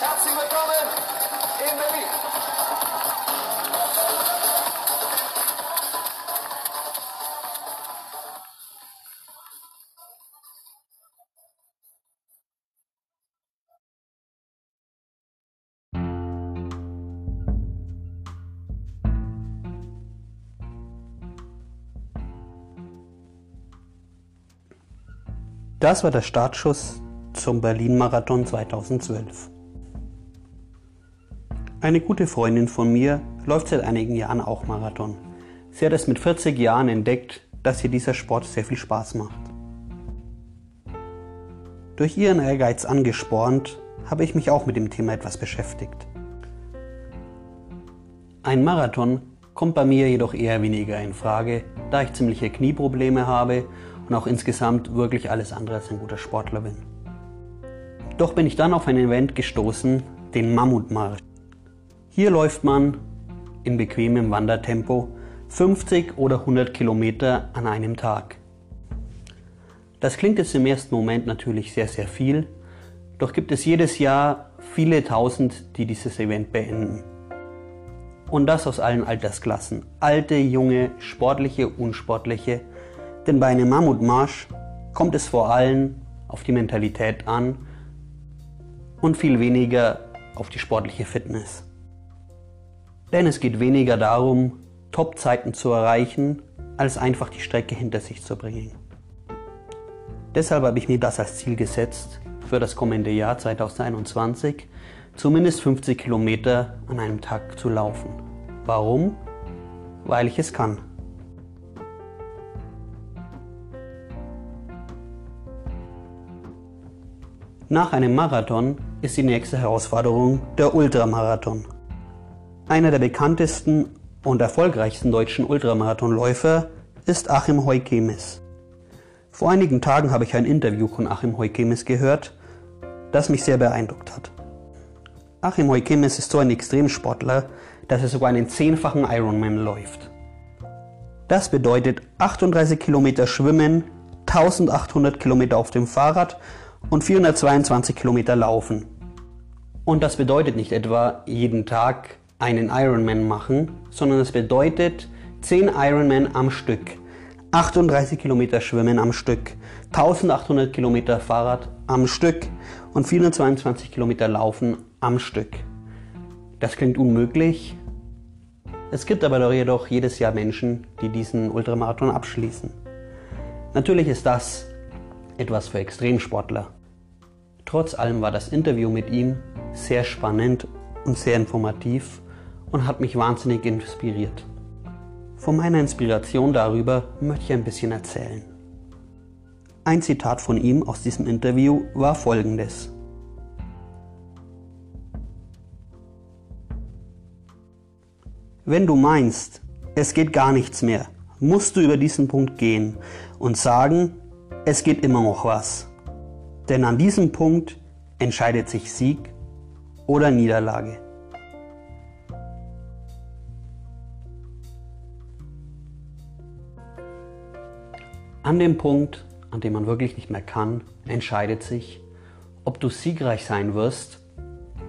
Herzlich willkommen in Berlin. Das war der Startschuss zum Berlin-Marathon 2012. Eine gute Freundin von mir läuft seit einigen Jahren auch Marathon. Sie hat es mit 40 Jahren entdeckt, dass ihr dieser Sport sehr viel Spaß macht. Durch ihren Ehrgeiz angespornt, habe ich mich auch mit dem Thema etwas beschäftigt. Ein Marathon kommt bei mir jedoch eher weniger in Frage, da ich ziemliche Knieprobleme habe und auch insgesamt wirklich alles andere als ein guter Sportler bin. Doch bin ich dann auf ein Event gestoßen, den Mammutmarsch. Hier läuft man in bequemem Wandertempo 50 oder 100 Kilometer an einem Tag. Das klingt jetzt im ersten Moment natürlich sehr, sehr viel, doch gibt es jedes Jahr viele tausend, die dieses Event beenden. Und das aus allen Altersklassen. Alte, junge, sportliche, unsportliche, denn bei einem Mammutmarsch kommt es vor allem auf die Mentalität an und viel weniger auf die sportliche Fitness. Denn es geht weniger darum, Top-Zeiten zu erreichen, als einfach die Strecke hinter sich zu bringen. Deshalb habe ich mir das als Ziel gesetzt, für das kommende Jahr 2021 zumindest 50 Kilometer an einem Tag zu laufen. Warum? Weil ich es kann. Nach einem Marathon ist die nächste Herausforderung der Ultramarathon. Einer der bekanntesten und erfolgreichsten deutschen Ultramarathonläufer ist Achim Heukemis. Vor einigen Tagen habe ich ein Interview von Achim Heukemis gehört, das mich sehr beeindruckt hat. Achim Heukemis ist so ein Extremsportler, dass er sogar einen zehnfachen Ironman läuft. Das bedeutet 38 Kilometer Schwimmen, 1800 Kilometer auf dem Fahrrad und 422 Kilometer laufen. Und das bedeutet nicht etwa jeden Tag einen Ironman machen, sondern es bedeutet 10 Ironman am Stück, 38 Kilometer Schwimmen am Stück, 1800 Kilometer Fahrrad am Stück und 422 Kilometer Laufen am Stück. Das klingt unmöglich. Es gibt aber doch jedoch jedes Jahr Menschen, die diesen Ultramarathon abschließen. Natürlich ist das etwas für Extremsportler. Trotz allem war das Interview mit ihm sehr spannend und sehr informativ und hat mich wahnsinnig inspiriert. Von meiner Inspiration darüber möchte ich ein bisschen erzählen. Ein Zitat von ihm aus diesem Interview war folgendes. Wenn du meinst, es geht gar nichts mehr, musst du über diesen Punkt gehen und sagen, es geht immer noch was. Denn an diesem Punkt entscheidet sich Sieg oder Niederlage. An dem Punkt, an dem man wirklich nicht mehr kann, entscheidet sich, ob du siegreich sein wirst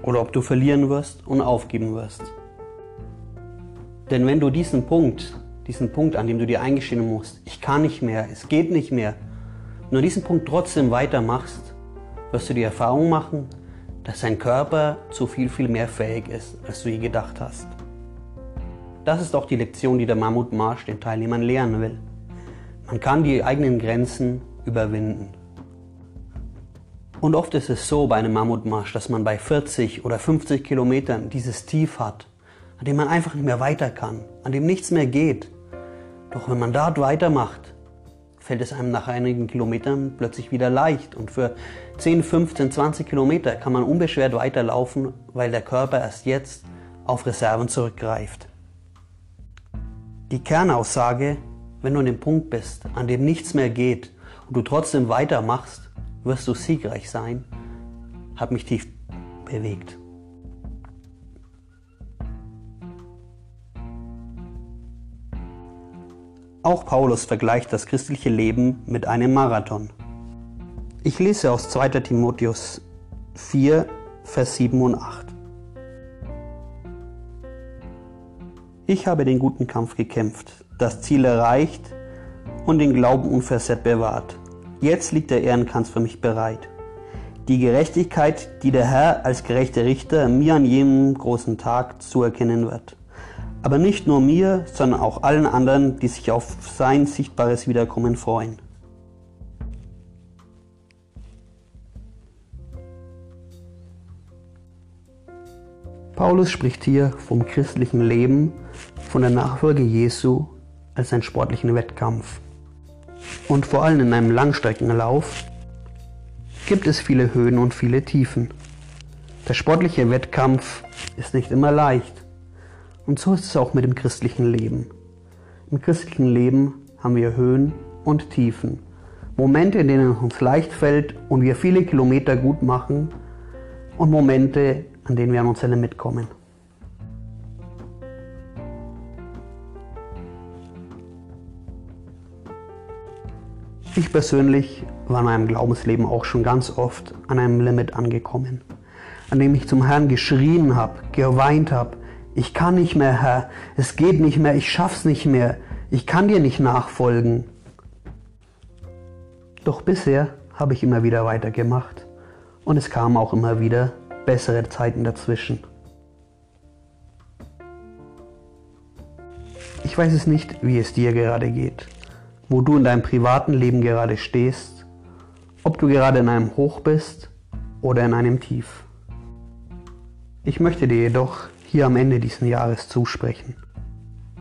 oder ob du verlieren wirst und aufgeben wirst. Denn wenn du diesen Punkt, diesen Punkt, an dem du dir eingestehen musst, ich kann nicht mehr, es geht nicht mehr, nur diesen Punkt trotzdem weitermachst, wirst du die Erfahrung machen, dass dein Körper zu viel, viel mehr fähig ist, als du je gedacht hast. Das ist auch die Lektion, die der Mammutmarsch den Teilnehmern lehren will. Man kann die eigenen Grenzen überwinden. Und oft ist es so bei einem Mammutmarsch, dass man bei 40 oder 50 Kilometern dieses Tief hat, an dem man einfach nicht mehr weiter kann, an dem nichts mehr geht. Doch wenn man dort weitermacht, fällt es einem nach einigen Kilometern plötzlich wieder leicht. Und für 10, 15, 20 Kilometer kann man unbeschwert weiterlaufen, weil der Körper erst jetzt auf Reserven zurückgreift. Die Kernaussage, wenn du an dem Punkt bist, an dem nichts mehr geht und du trotzdem weitermachst, wirst du siegreich sein, hat mich tief bewegt. Auch Paulus vergleicht das christliche Leben mit einem Marathon. Ich lese aus 2 Timotheus 4, Vers 7 und 8. Ich habe den guten Kampf gekämpft, das Ziel erreicht und den Glauben unversehrt bewahrt. Jetzt liegt der Ehrenkranz für mich bereit. Die Gerechtigkeit, die der Herr als gerechter Richter mir an jenem großen Tag zuerkennen wird. Aber nicht nur mir, sondern auch allen anderen, die sich auf sein sichtbares Wiederkommen freuen. Paulus spricht hier vom christlichen Leben, von der Nachfolge Jesu als einen sportlichen Wettkampf. Und vor allem in einem Langstreckenlauf gibt es viele Höhen und viele Tiefen. Der sportliche Wettkampf ist nicht immer leicht. Und so ist es auch mit dem christlichen Leben. Im christlichen Leben haben wir Höhen und Tiefen. Momente, in denen es uns leicht fällt und wir viele Kilometer gut machen und Momente, an denen wir an uns Ende mitkommen. Ich persönlich war in meinem Glaubensleben auch schon ganz oft an einem Limit angekommen, an dem ich zum Herrn geschrien habe, geweint habe, ich kann nicht mehr, Herr, es geht nicht mehr, ich schaff's nicht mehr, ich kann dir nicht nachfolgen. Doch bisher habe ich immer wieder weitergemacht und es kamen auch immer wieder bessere Zeiten dazwischen. Ich weiß es nicht, wie es dir gerade geht, wo du in deinem privaten Leben gerade stehst, ob du gerade in einem Hoch bist oder in einem Tief. Ich möchte dir jedoch hier am Ende dieses Jahres zusprechen.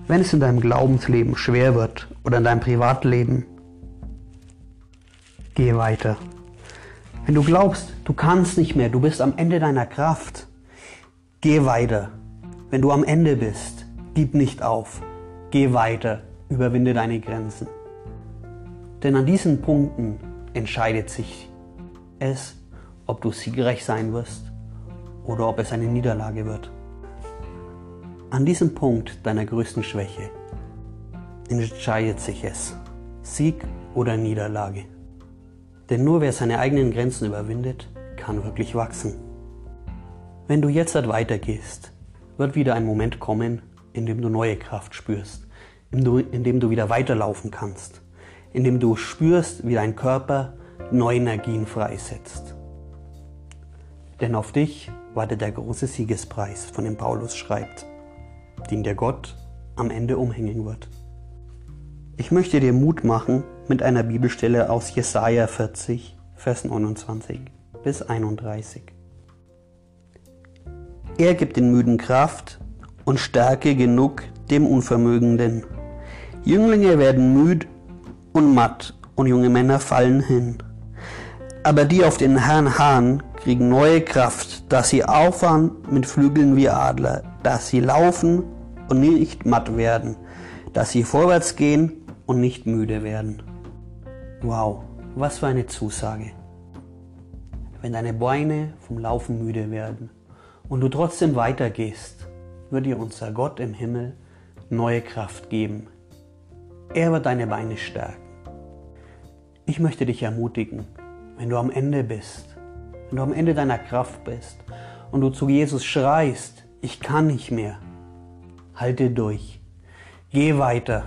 Wenn es in deinem Glaubensleben schwer wird oder in deinem Privatleben, geh weiter. Wenn du glaubst, du kannst nicht mehr, du bist am Ende deiner Kraft, geh weiter. Wenn du am Ende bist, gib nicht auf. Geh weiter, überwinde deine Grenzen. Denn an diesen Punkten entscheidet sich es, ob du siegreich sein wirst oder ob es eine Niederlage wird. An diesem Punkt deiner größten Schwäche entscheidet sich es, Sieg oder Niederlage. Denn nur wer seine eigenen Grenzen überwindet, kann wirklich wachsen. Wenn du jetzt halt weitergehst, wird wieder ein Moment kommen, in dem du neue Kraft spürst, in dem du wieder weiterlaufen kannst, in dem du spürst, wie dein Körper neue Energien freisetzt. Denn auf dich wartet der große Siegespreis, von dem Paulus schreibt, den der Gott am Ende umhängen wird. Ich möchte dir Mut machen mit einer Bibelstelle aus Jesaja 40, Vers 29 bis 31. Er gibt den Müden Kraft und Stärke genug dem Unvermögenden. Jünglinge werden müd und matt und junge Männer fallen hin. Aber die auf den Herrn harren, kriegen neue Kraft, dass sie auffahren mit Flügeln wie Adler, dass sie laufen und nicht matt werden, dass sie vorwärts gehen und nicht müde werden. Wow, was für eine Zusage. Wenn deine Beine vom Laufen müde werden und du trotzdem weitergehst, wird dir unser Gott im Himmel neue Kraft geben. Er wird deine Beine stärken. Ich möchte dich ermutigen, wenn du am Ende bist, wenn du am Ende deiner Kraft bist und du zu Jesus schreist, ich kann nicht mehr, halte durch, geh weiter,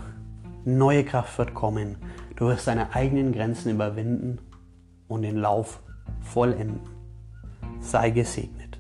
Neue Kraft wird kommen. Du wirst deine eigenen Grenzen überwinden und den Lauf vollenden. Sei gesegnet.